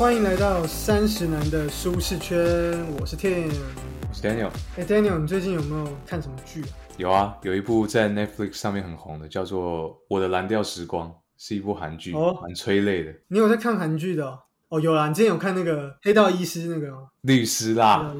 欢迎来到三十男的舒适圈，我是 Tim。我是 Daniel。哎，Daniel，你最近有没有看什么剧啊？有啊，有一部在 Netflix 上面很红的，叫做《我的蓝调时光》，是一部韩剧，哦蛮催泪的。你有在看韩剧的哦？哦，有啦，你之前有看那个《黑道医师》那个吗？律师啦，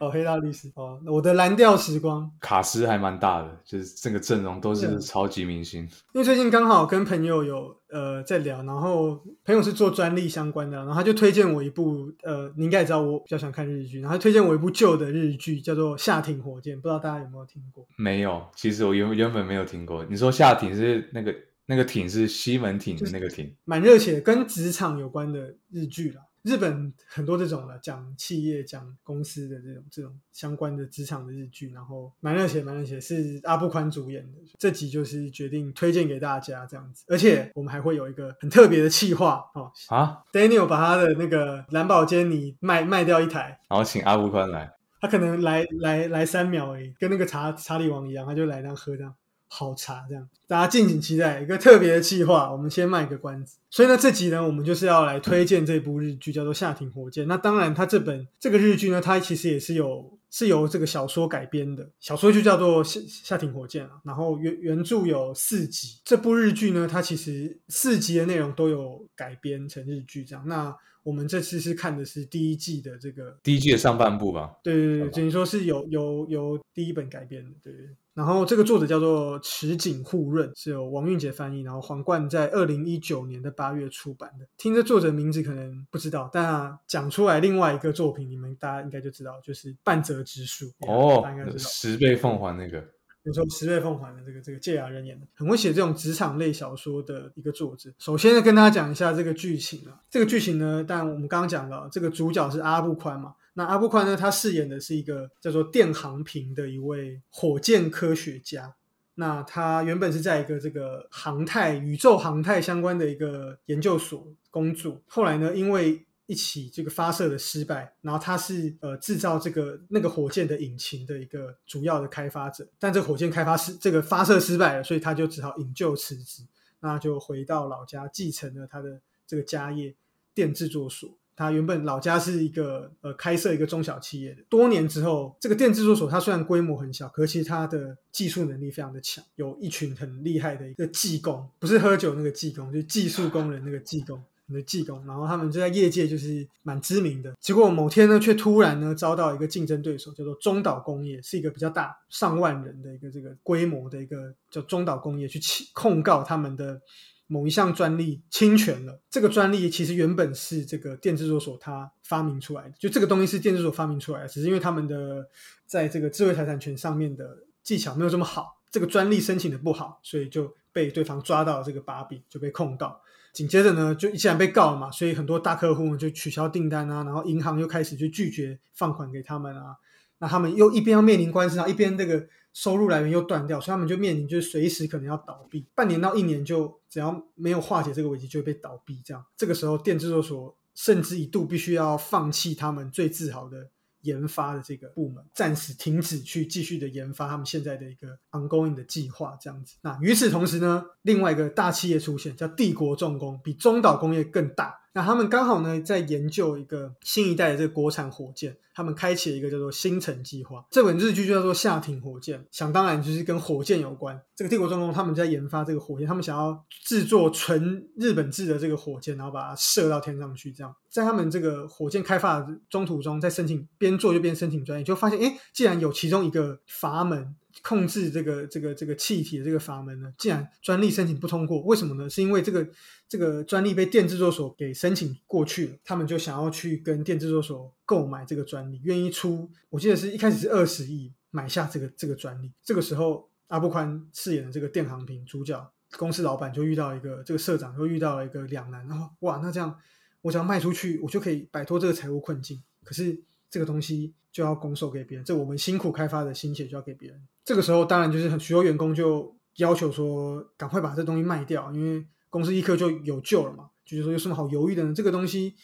哦，《黑道律师》哦，我的蓝调时光。卡斯还蛮大的，就是整个阵容都是超级明星。因为最近刚好跟朋友有呃在聊，然后朋友是做专利相关的，然后他就推荐我一部呃，你应该也知道我比较喜欢看日剧，然后他推荐我一部旧的日剧，叫做《夏町火箭》，不知道大家有没有听过？没有，其实我原原本没有听过。你说夏挺是那个那个艇是西门町的那个艇，蛮热血，跟职场有关的日剧啦。日本很多这种的，讲企业、讲公司的这种这种相关的职场的日剧，然后蛮热血，蛮热血，是阿部宽主演的。这集就是决定推荐给大家这样子，而且我们还会有一个很特别的企划哦。啊，Daniel 把他的那个蓝宝坚尼卖卖掉一台，然后请阿部宽来，他可能来来来三秒而已，跟那个查查理王一样，他就来那喝这样好茶这样，大家敬请期待一个特别的计划，我们先卖个关子。所以呢，这集呢，我们就是要来推荐这部日剧，叫做《夏庭火箭》。那当然，它这本这个日剧呢，它其实也是有是由这个小说改编的，小说就叫做《夏夏庭火箭》啊。然后原原著有四集，这部日剧呢，它其实四集的内容都有改编成日剧这样。那我们这次是看的是第一季的这个第一季的上半部吧。对对对，等于说是由由由第一本改编的，对对。对然后这个作者叫做池井户润，是由王韵杰翻译，然后皇冠在二零一九年的八月出版的。听这作者名字可能不知道，但、啊、讲出来另外一个作品，你们大家应该就知道，就是半泽直树。哦应该知，道。十倍奉还那个，有时候十倍奉还的这个这个芥雅人演的，很会写这种职场类小说的一个作者。首先呢，跟大家讲一下这个剧情啊。这个剧情呢，但我们刚刚讲了，这个主角是阿布宽嘛。那阿布宽呢，他饰演的是一个叫做电航平的一位火箭科学家。那他原本是在一个这个航太、宇宙航太相关的一个研究所工作，后来呢，因为一起这个发射的失败，然后他是呃制造这个那个火箭的引擎的一个主要的开发者，但这火箭开发失这个发射失败了，所以他就只好引咎辞职，那就回到老家继承了他的这个家业电制作所。他原本老家是一个呃开设一个中小企业的，多年之后，这个电制作所它虽然规模很小，可是其实它的技术能力非常的强，有一群很厉害的一个技工，不是喝酒那个技工，就是技术工人那个技工。的技工，然后他们就在业界就是蛮知名的。结果某天呢，却突然呢遭到一个竞争对手，叫做中岛工业，是一个比较大上万人的一个这个规模的一个叫中岛工业去控告他们的某一项专利侵权了。这个专利其实原本是这个电制作所它发明出来的，就这个东西是电制所发明出来的，只是因为他们的在这个智慧财产权上面的技巧没有这么好，这个专利申请的不好，所以就被对方抓到这个把柄，就被控告。紧接着呢，就既然被告了嘛，所以很多大客户呢就取消订单啊，然后银行又开始就拒绝放款给他们啊，那他们又一边要面临官司，然后一边这个收入来源又断掉，所以他们就面临就是随时可能要倒闭，半年到一年就只要没有化解这个危机就会被倒闭。这样，这个时候电制作所甚至一度必须要放弃他们最自豪的研发的这个部门，暂时停止去继续的研发他们现在的一个 ongoing 的计划，这样子。那与此同时呢，另外一个大企业出现，叫帝国重工，比中岛工业更大。那他们刚好呢在研究一个新一代的这个国产火箭，他们开启了一个叫做星辰计划。这本日剧就叫做夏町火箭，想当然就是跟火箭有关。这个帝国重工他们在研发这个火箭，他们想要制作纯日本制的这个火箭，然后把它射到天上去。这样，在他们这个火箭开发的中途中，在申请边做就边申请专利，就发现，哎，既然有其中一个阀门。控制这个这个这个气体的这个阀门呢，既然专利申请不通过，为什么呢？是因为这个这个专利被电制作所给申请过去了，他们就想要去跟电制作所购买这个专利，愿意出，我记得是一开始是二十亿买下这个这个专利。这个时候，阿布宽饰演的这个电航平主角公司老板就遇到一个这个社长就遇到了一个两难，然后哇，那这样我只要卖出去，我就可以摆脱这个财务困境。可是这个东西就要拱手给别人，这我们辛苦开发的心血就要给别人。这个时候，当然就是很许多员工就要求说，赶快把这东西卖掉，因为公司立刻就有救了嘛。就是说有什么好犹豫的呢？这个东西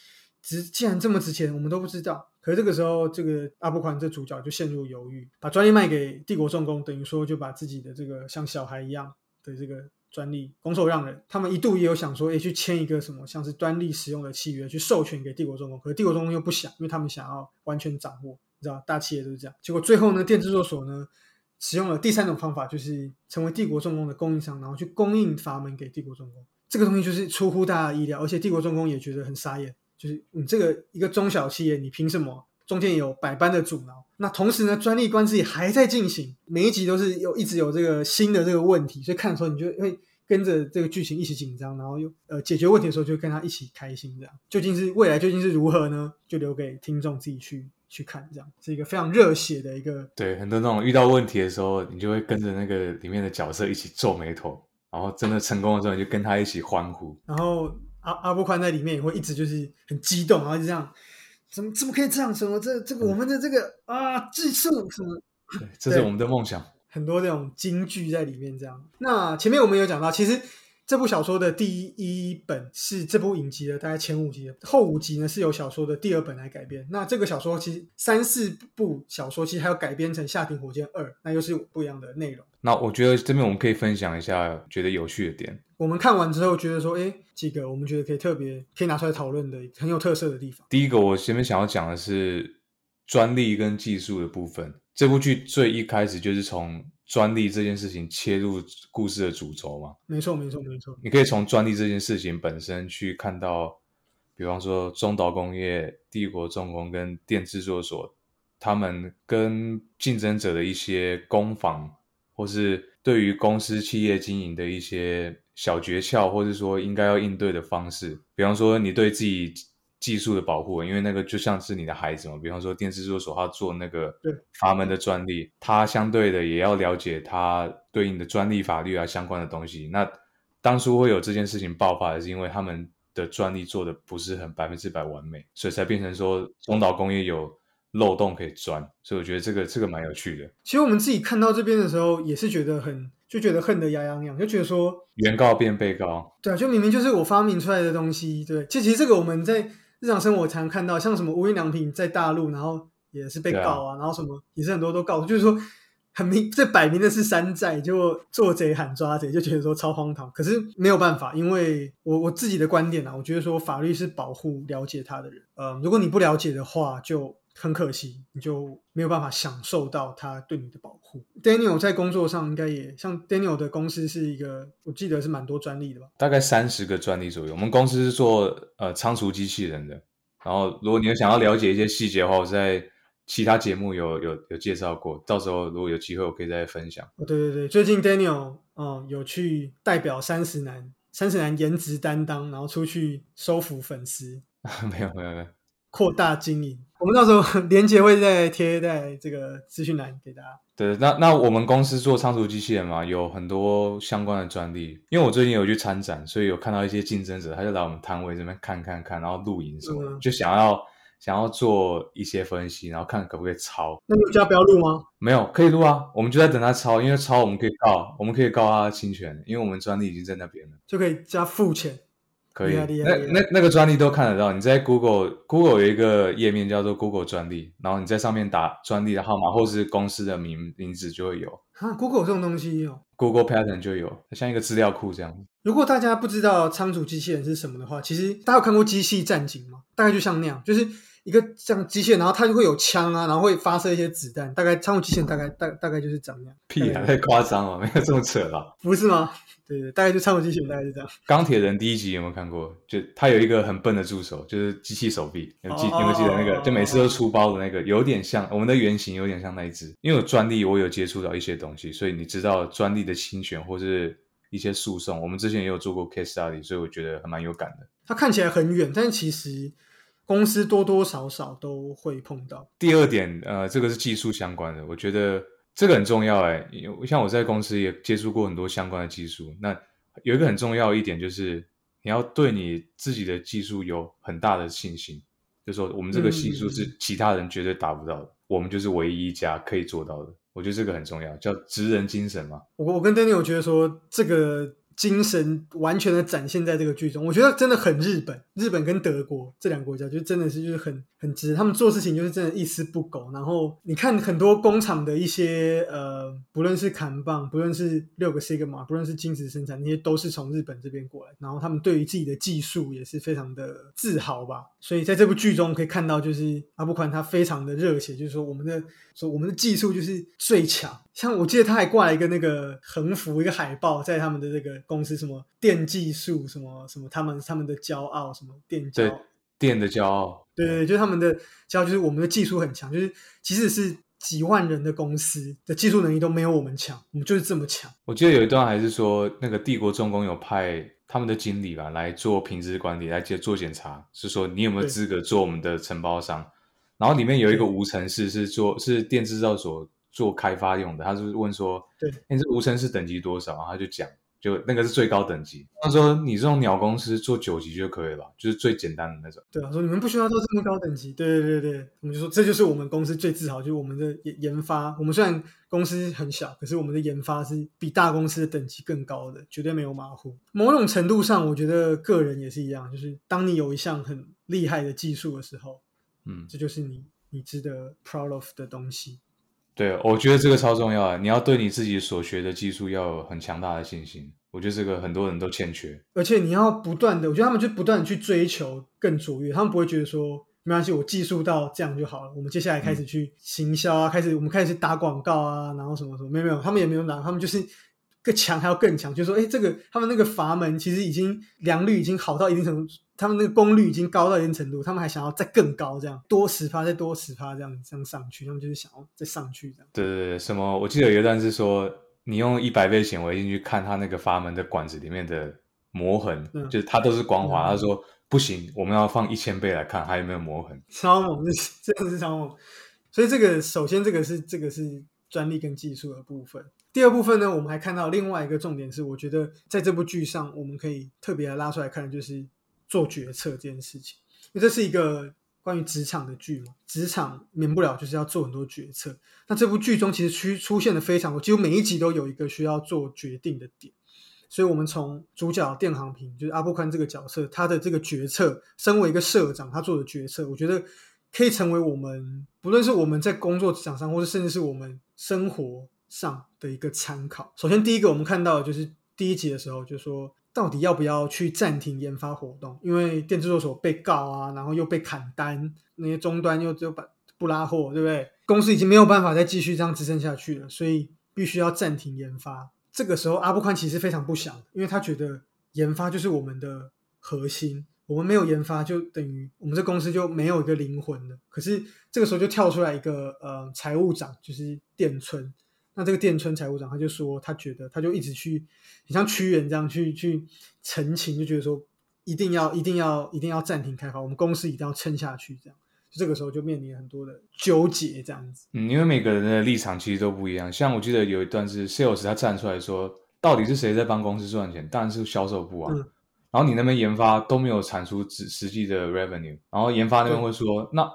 值既然这么值钱，我们都不知道。可是这个时候，这个阿布宽这主角就陷入犹豫，把专利卖给帝国重工，等于说就把自己的这个像小孩一样的这个专利拱手让人，他们一度也有想说，哎，去签一个什么像是专利使用的契约，去授权给帝国重工，可是帝国重工又不想，因为他们想要完全掌握，你知道，大企业都是这样。结果最后呢，电制作所呢，使用了第三种方法，就是成为帝国重工的供应商，然后去供应阀门给帝国重工。这个东西就是出乎大家的意料，而且帝国重工也觉得很傻眼，就是你这个一个中小企业，你凭什么？中间有百般的阻挠，那同时呢，专利官司也还在进行，每一集都是有一直有这个新的这个问题，所以看的时候你就会跟着这个剧情一起紧张，然后又呃解决问题的时候就跟他一起开心，这样究竟是未来究竟是如何呢？就留给听众自己去去看，这样是一个非常热血的一个。对，很多那种遇到问题的时候，你就会跟着那个里面的角色一起皱眉头，然后真的成功的时候，你就跟他一起欢呼。然后阿阿布宽在里面也会一直就是很激动，然后就这样。怎么怎么可以这样？什么这这个我们的这个啊技术什么？对，这是我们的梦想。很多这种金句在里面。这样，那前面我们有讲到，其实这部小说的第一本是这部影集的大概前五集，后五集呢是由小说的第二本来改编。那这个小说其实三四部小说其实还要改编成《夏庭火箭二》，那又是不一样的内容。那我觉得这边我们可以分享一下觉得有趣的点。我们看完之后觉得说，哎，几个我们觉得可以特别可以拿出来讨论的很有特色的地方。第一个，我前面想要讲的是专利跟技术的部分。这部剧最一开始就是从专利这件事情切入故事的主轴嘛。没错，没错，没错。你可以从专利这件事情本身去看到，比方说中岛工业、帝国重工跟电制作所，他们跟竞争者的一些攻防，或是对于公司企业经营的一些。小诀窍，或者说应该要应对的方式，比方说你对自己技术的保护，因为那个就像是你的孩子嘛。比方说电视制作所他做那个阀门的专利，他相对的也要了解他对应的专利法律啊相关的东西。那当初会有这件事情爆发，是因为他们的专利做的不是很百分之百完美，所以才变成说中岛工业有漏洞可以钻。所以我觉得这个这个蛮有趣的。其实我们自己看到这边的时候，也是觉得很。就觉得恨得牙痒痒，就觉得说原告变被告，对啊，就明明就是我发明出来的东西，对，其实这个我们在日常生活常看到，像什么无印良品在大陆，然后也是被告啊，然后什么也是很多都告，就是说很明，这摆明的是山寨，就做贼喊抓贼，就觉得说超荒唐。可是没有办法，因为我我自己的观点啊，我觉得说法律是保护了解他的人，呃，如果你不了解的话，就。很可惜，你就没有办法享受到他对你的保护。Daniel 在工作上应该也像 Daniel 的公司是一个，我记得是蛮多专利的吧？大概三十个专利左右。我们公司是做呃仓储机器人的。然后，如果你有想要了解一些细节的话，我在其他节目有有有介绍过。到时候如果有机会，我可以再分享。哦，对对对，最近 Daniel 哦有去代表三十男，三十男颜值担当，然后出去收服粉丝。没有没有没有。扩大经营，我们到时候 连接会再贴在这个资讯栏给大家。对，那那我们公司做仓储机器人嘛，有很多相关的专利。因为我最近有去参展，所以有看到一些竞争者，他就来我们摊位这边看看看，然后录影什么，就想要想要做一些分析，然后看可不可以抄。那你叫不要录吗？没有，可以录啊。我们就在等他抄，因为抄我们可以告，我们可以告他侵权，因为我们专利已经在那边了，就可以加付钱。可以，那那那个专利都看得到。你在 Google Google 有一个页面叫做 Google 专利，然后你在上面打专利的号码或是公司的名名字就会有。啊，Google 这种东西有，Google Pattern 就有，像一个资料库这样。如果大家不知道仓储机器人是什么的话，其实大家有看过机器战警吗？大概就像那样，就是一个像机械，然后它就会有枪啊，然后会发射一些子弹。大概仓储机器人大概大大概就是长那样。屁啊，太夸张了，没有这么扯吧？不是吗？对对，大概就仓储机器人大概是这样。钢铁人第一集有没有看过？就他有一个很笨的助手，就是机器手臂。有记有没有记得那个？就每次都出包的那个，有点像我们的原型，有点像那一只。因为有专利，我有接触到一些东西，所以你知道专利的侵权或是一些诉讼。我们之前也有做过 case study，所以我觉得还蛮有感的。它看起来很远，但其实公司多多少少都会碰到。第二点，呃，这个是技术相关的，我觉得。这个很重要哎，像我在公司也接触过很多相关的技术。那有一个很重要一点就是，你要对你自己的技术有很大的信心，就说我们这个技术是其他人绝对达不到的，我们就是唯一一家可以做到的。我觉得这个很重要，叫职人精神嘛。我我跟 Danny 我觉得说，这个精神完全的展现在这个剧中。我觉得真的很日本，日本跟德国这两个国家就真的是就是很很直，他们做事情就是真的一丝不苟。然后你看很多工厂的一些呃，不论是砍棒，不论是六个 sigma，不论是精子生产，那些都是从日本这边过来。然后他们对于自己的技术也是非常的自豪吧。所以在这部剧中可以看到，就是阿布宽他非常的热血，就是说我们的说我们的技术就是最强。像我记得他还挂了一个那个横幅，一个海报在他们的这个公司，什么电技术，什么什么他们他们的骄傲，什么电对电的骄傲，对对，就是他们的骄傲，就是我们的技术很强，就是即使是几万人的公司的技术能力都没有我们强，我们就是这么强。我记得有一段还是说，那个帝国重工有派他们的经理吧来做品质管理，来接做检查，是说你有没有资格做我们的承包商。然后里面有一个无尘室是做是电制造所。做开发用的，他是问说：“对，你这无尘室等级多少？”然后他就讲，就那个是最高等级。他说：“你这种鸟公司做九级就可以了，就是最简单的那种。”对啊，说你们不需要做这么高等级。对对对对，我们就说这就是我们公司最自豪，就是我们的研研发。我们虽然公司很小，可是我们的研发是比大公司的等级更高的，绝对没有马虎。某种程度上，我觉得个人也是一样，就是当你有一项很厉害的技术的时候，嗯，这就是你你值得 proud of 的东西。对，我觉得这个超重要啊！你要对你自己所学的技术要有很强大的信心。我觉得这个很多人都欠缺，而且你要不断的，我觉得他们就不断的去追求更卓越，他们不会觉得说没关系，我技术到这样就好了，我们接下来开始去行销啊，开始我们开始打广告啊，然后什么什么，没有没有，他们也没有拿，他们就是更强还要更强，就是说哎，这个他们那个阀门其实已经良率已经好到一定程度。他们那个功率已经高到一定程度，他们还想要再更高，这样多十趴再多十趴这样这样上去，他们就是想要再上去这样。对对对，什么？我记得有一段是说，你用一百倍显微镜去看它那个阀门的管子里面的磨痕，就是它都是光滑。他说不行，我们要放一千倍来看还有没有磨痕。超猛，这 真的是超猛。所以这个首先这个是这个是专利跟技术的部分。第二部分呢，我们还看到另外一个重点是，我觉得在这部剧上我们可以特别拉出来看，就是。做决策这件事情，因为这是一个关于职场的剧嘛，职场免不了就是要做很多决策。那这部剧中其实出出现的非常多，几乎每一集都有一个需要做决定的点。所以，我们从主角电航平，就是阿布宽这个角色，他的这个决策，身为一个社长，他做的决策，我觉得可以成为我们不论是我们在工作职场上，或者甚至是我们生活上的一个参考。首先，第一个我们看到就是第一集的时候，就说。到底要不要去暂停研发活动？因为电制作所被告啊，然后又被砍单，那些终端又就把不拉货，对不对？公司已经没有办法再继续这样支撑下去了，所以必须要暂停研发。这个时候，阿布宽其实非常不想，因为他觉得研发就是我们的核心，我们没有研发，就等于我们这公司就没有一个灵魂了。可是这个时候就跳出来一个呃财务长，就是电村。那这个电村财务长他就说，他觉得他就一直去，你像屈原这样去去澄清，就觉得说一定要一定要一定要暂停开发，我们公司一定要撑下去，这样，这个时候就面临很多的纠结，这样子。嗯，因为每个人的立场其实都不一样。像我记得有一段是 sales 他站出来说，到底是谁在帮公司赚钱？当然是销售部啊。然后你那边研发都没有产出实实际的 revenue，然后研发那边会说，那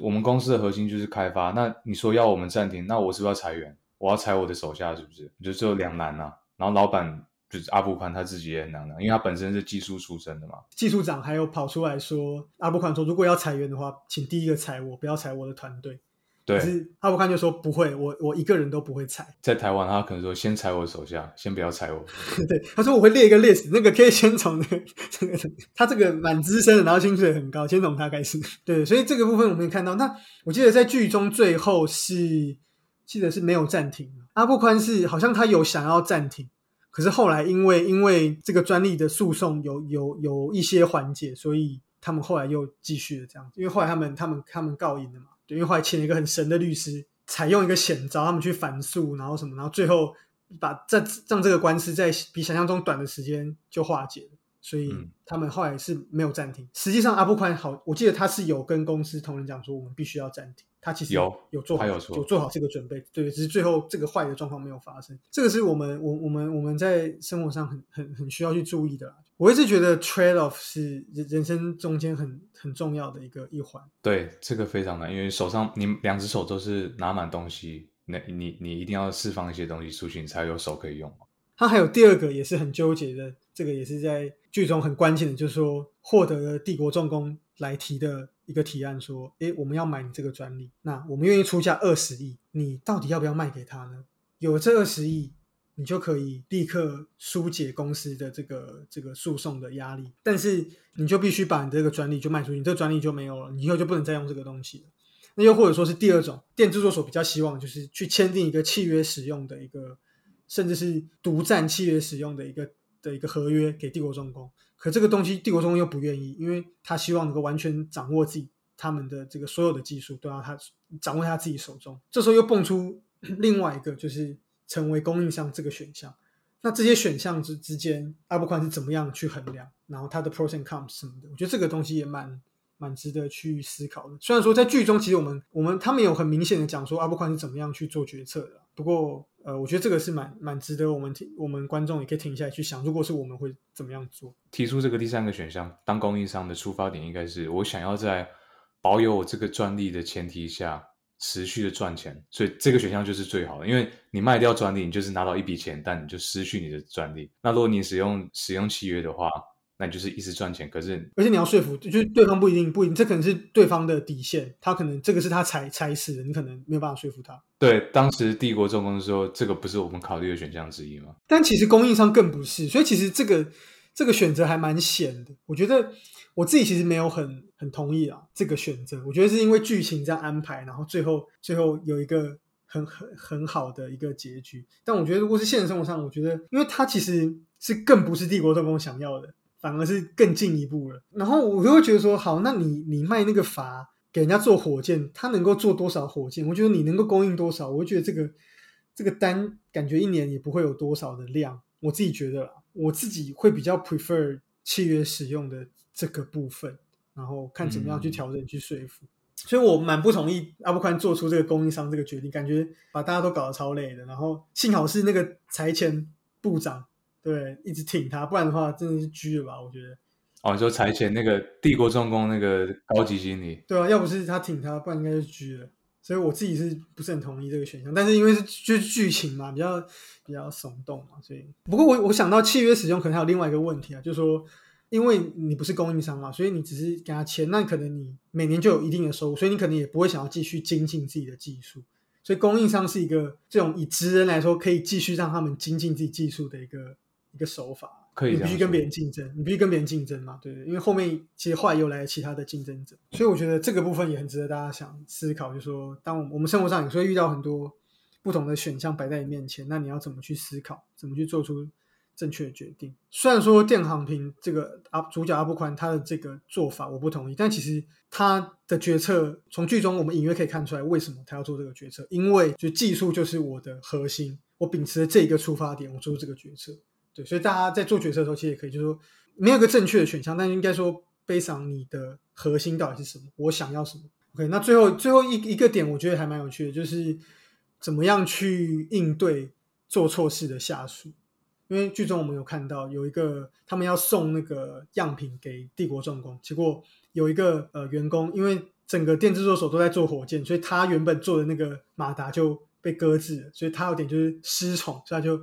我们公司的核心就是开发，那你说要我们暂停，那我是不是要裁员？我要裁我的手下，是不是？就只有两难呐。然后老板就是阿布宽他自己也很难因为他本身是技术出身的嘛。技术长还有跑出来说，阿布宽说，如果要裁员的话，请第一个裁我，不要裁我的团队。对。可是阿布宽就说不会，我我一个人都不会裁。在台湾，他可能说先裁我手下，先不要裁我。对，他说我会列一个 list，那个可以先从那个这个他这个蛮资深的，然后薪水很高，先从他开始。对，所以这个部分我们也看到。那我记得在剧中最后是。记得是没有暂停。阿布宽是好像他有想要暂停，可是后来因为因为这个专利的诉讼有有有一些缓解，所以他们后来又继续了这样。因为后来他们他们他们告赢了嘛，对，因为后来请了一个很神的律师，采用一个险招，他们去反诉，然后什么，然后最后把这让这个官司在比想象中短的时间就化解了。所以他们后来是没有暂停。实际上阿布宽好，我记得他是有跟公司同仁讲说，我们必须要暂停。他其实有有做好有做好这个准备，对，只是最后这个坏的状况没有发生。这个是我们我我们我们在生活上很很很需要去注意的。我一直觉得 trade off 是人人生中间很很重要的一个一环。对，这个非常难，因为手上你两只手都是拿满东西，那你你一定要释放一些东西出去，你才有手可以用。他还有第二个也是很纠结的，这个也是在剧中很关键的，就是说获得了帝国重工来提的一个提案，说，诶，我们要买你这个专利，那我们愿意出价二十亿，你到底要不要卖给他呢？有这二十亿，你就可以立刻疏解公司的这个这个诉讼的压力，但是你就必须把你这个专利就卖出去，你这个专利就没有了，你以后就不能再用这个东西了。那又或者说是第二种，电制作所比较希望就是去签订一个契约使用的一个。甚至是独占契约使用的一个的一个合约给帝国重工，可这个东西帝国重工又不愿意，因为他希望能够完全掌握自己他们的这个所有的技术都要他掌握在他自己手中。这时候又蹦出 另外一个，就是成为供应商这个选项。那这些选项之之间，阿布宽是怎么样去衡量？然后他的 pros and cons 什么的，我觉得这个东西也蛮蛮值得去思考的。虽然说在剧中，其实我们我们他们有很明显的讲说阿布宽是怎么样去做决策的，不过。呃，我觉得这个是蛮蛮值得我们听，我们观众也可以停下来去想，如果是我们会怎么样做？提出这个第三个选项，当供应商的出发点应该是我想要在保有我这个专利的前提下持续的赚钱，所以这个选项就是最好的。因为你卖掉专利，你就是拿到一笔钱，但你就失去你的专利。那如果你使用使用契约的话，那你就是一直赚钱，可是而且你要说服，就是对方不一定不一定，这可能是对方的底线，他可能这个是他踩踩死的，你可能没有办法说服他。对，当时帝国重工说这个不是我们考虑的选项之一吗？但其实供应商更不是，所以其实这个这个选择还蛮险的。我觉得我自己其实没有很很同意啊这个选择，我觉得是因为剧情这样安排，然后最后最后有一个很很很好的一个结局。但我觉得如果是现实生活上，我觉得因为他其实是更不是帝国重工想要的。反而是更进一步了，然后我就会觉得说，好，那你你卖那个阀给人家做火箭，他能够做多少火箭？我觉得你能够供应多少？我觉得这个这个单感觉一年也不会有多少的量。我自己觉得啦，我自己会比较 prefer 契约使用的这个部分，然后看怎么样去调整去说服。所以我蛮不同意阿布宽做出这个供应商这个决定，感觉把大家都搞得超累的。然后幸好是那个财前部长。对，一直挺他，不然的话真的是狙了吧？我觉得。哦，你说裁前那个帝国重工那个高级经理。对啊，要不是他挺他，不然应该是狙了。所以我自己是不是很同意这个选项？但是因为是就是剧情嘛，比较比较耸动嘛，所以。不过我我想到契约使用可能还有另外一个问题啊，就是说，因为你不是供应商嘛，所以你只是给他钱，那可能你每年就有一定的收入，所以你可能也不会想要继续精进自己的技术。所以供应商是一个这种以职人来说，可以继续让他们精进自己技术的一个。一个手法，可以你必须跟别人竞争，你必须跟别人竞争嘛，对对？因为后面其实后来又来了其他的竞争者，所以我觉得这个部分也很值得大家想思考，就是说，当我们生活上有时候遇到很多不同的选项摆在你面前，那你要怎么去思考，怎么去做出正确的决定？虽然说电航平这个阿主角阿布宽他的这个做法我不同意，但其实他的决策从剧中我们隐约可以看出来，为什么他要做这个决策？因为就技术就是我的核心，我秉持这一个出发点，我做出这个决策。对，所以大家在做决策的时候，其实也可以，就是说没有一个正确的选项，但应该说，背上你的核心到底是什么，我想要什么。OK，那最后最后一一个点，我觉得还蛮有趣的，就是怎么样去应对做错事的下属。因为剧中我们有看到有一个，他们要送那个样品给帝国重工，结果有一个呃员工，因为整个电制作所都在做火箭，所以他原本做的那个马达就被搁置了，所以他有点就是失宠，所以他就。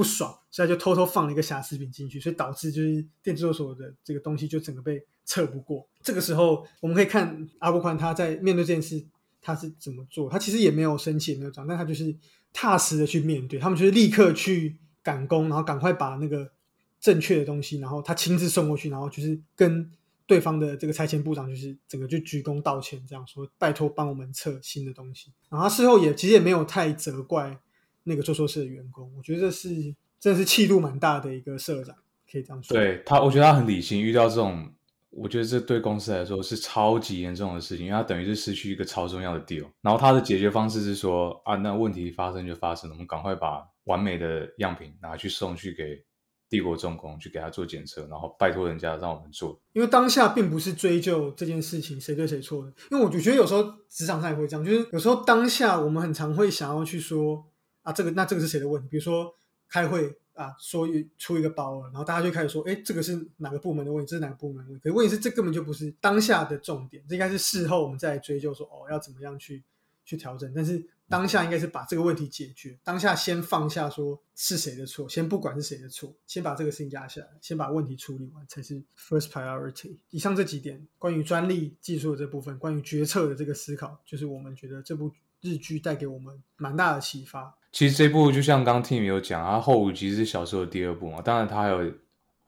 不爽，所以就偷偷放了一个瑕疵品进去，所以导致就是电制所的这个东西就整个被测不过。这个时候，我们可以看阿布宽他在面对这件事他是怎么做。他其实也没有生气，也没有讲，但他就是踏实的去面对。他们就是立刻去赶工，然后赶快把那个正确的东西，然后他亲自送过去，然后就是跟对方的这个拆迁部长就是整个就鞠躬道歉，这样说拜托帮我们测新的东西。然后他事后也其实也没有太责怪。那个做错事的员工，我觉得这是真的是气度蛮大的一个社长，可以这样说。对他，我觉得他很理性。遇到这种，我觉得这对公司来说是超级严重的事情，因为他等于是失去一个超重要的 deal。然后他的解决方式是说啊，那问题发生就发生了，我们赶快把完美的样品拿去送去给帝国重工，去给他做检测，然后拜托人家让我们做。因为当下并不是追究这件事情谁对谁错的，因为我就觉得有时候职场上也会这样，就是有时候当下我们很常会想要去说。啊，这个那这个是谁的问题？比如说开会啊，说出一个包了，然后大家就开始说，哎，这个是哪个部门的问题？这是哪个部门的问题？可问题是这根本就不是当下的重点，这应该是事后我们再追究说，哦，要怎么样去去调整。但是当下应该是把这个问题解决，当下先放下说是谁的错，先不管是谁的错，先把这个事情压下来，先把问题处理完才是 first priority。以上这几点关于专利技术的这部分，关于决策的这个思考，就是我们觉得这部日剧带给我们蛮大的启发。其实这部就像刚 Tim 有讲，它后五集是小说的第二部嘛，当然它还有。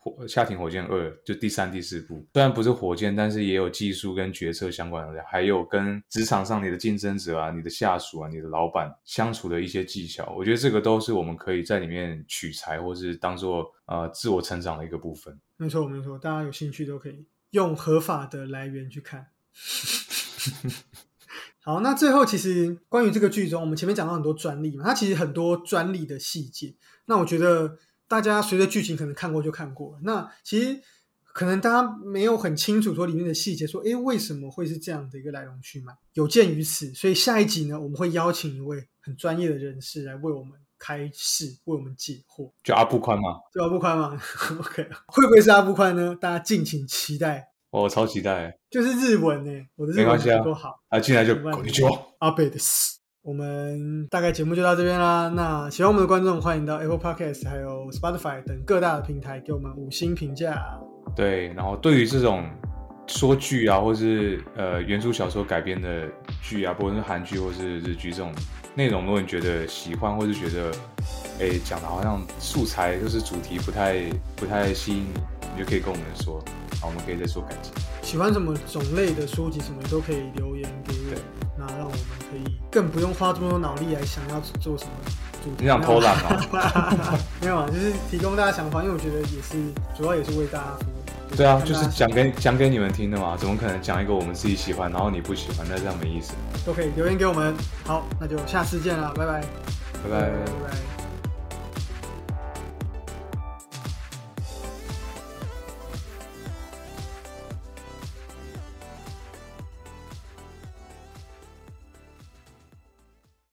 火夏庭火箭二就第三、第四部，虽然不是火箭，但是也有技术跟决策相关的，还有跟职场上你的竞争者啊、你的下属啊、你的老板相处的一些技巧，我觉得这个都是我们可以在里面取材，或是当做呃自我成长的一个部分。没错，没错，大家有兴趣都可以用合法的来源去看。好，那最后其实关于这个剧中，我们前面讲到很多专利嘛，它其实很多专利的细节，那我觉得。大家随着剧情可能看过就看过了，那其实可能大家没有很清楚说里面的细节，说诶为什么会是这样的一个来龙去脉？有鉴于此，所以下一集呢，我们会邀请一位很专业的人士来为我们开示，为我们解惑。就阿布宽嘛？就阿布宽嘛？OK，会不会是阿布宽呢？大家敬请期待。我超期待，就是日文呢，我的日文不够好，啊，进来就过去阿贝的死。我们大概节目就到这边啦。那喜欢我们的观众，欢迎到 Apple Podcast 还有 Spotify 等各大的平台给我们五星评价。对，然后对于这种说剧啊，或是呃原著小说改编的剧啊，不论是韩剧或是日剧这种内容，如果你觉得喜欢，或是觉得哎讲的好像素材就是主题不太不太吸引你，你就可以跟我们说，好，我们可以再做改进。喜欢什么种类的书籍，什么都可以留言给我。那让我们可以更不用花这么多脑力来想要做什么主题。你想偷懒吗？没有啊，就是提供大家想法，因为我觉得也是主要也是为大家服务。对啊，就是讲给讲给你们听的嘛，怎么可能讲一个我们自己喜欢，然后你不喜欢，那这样没意思。都可以留言给我们。好，那就下次见了，拜拜，拜拜，拜拜。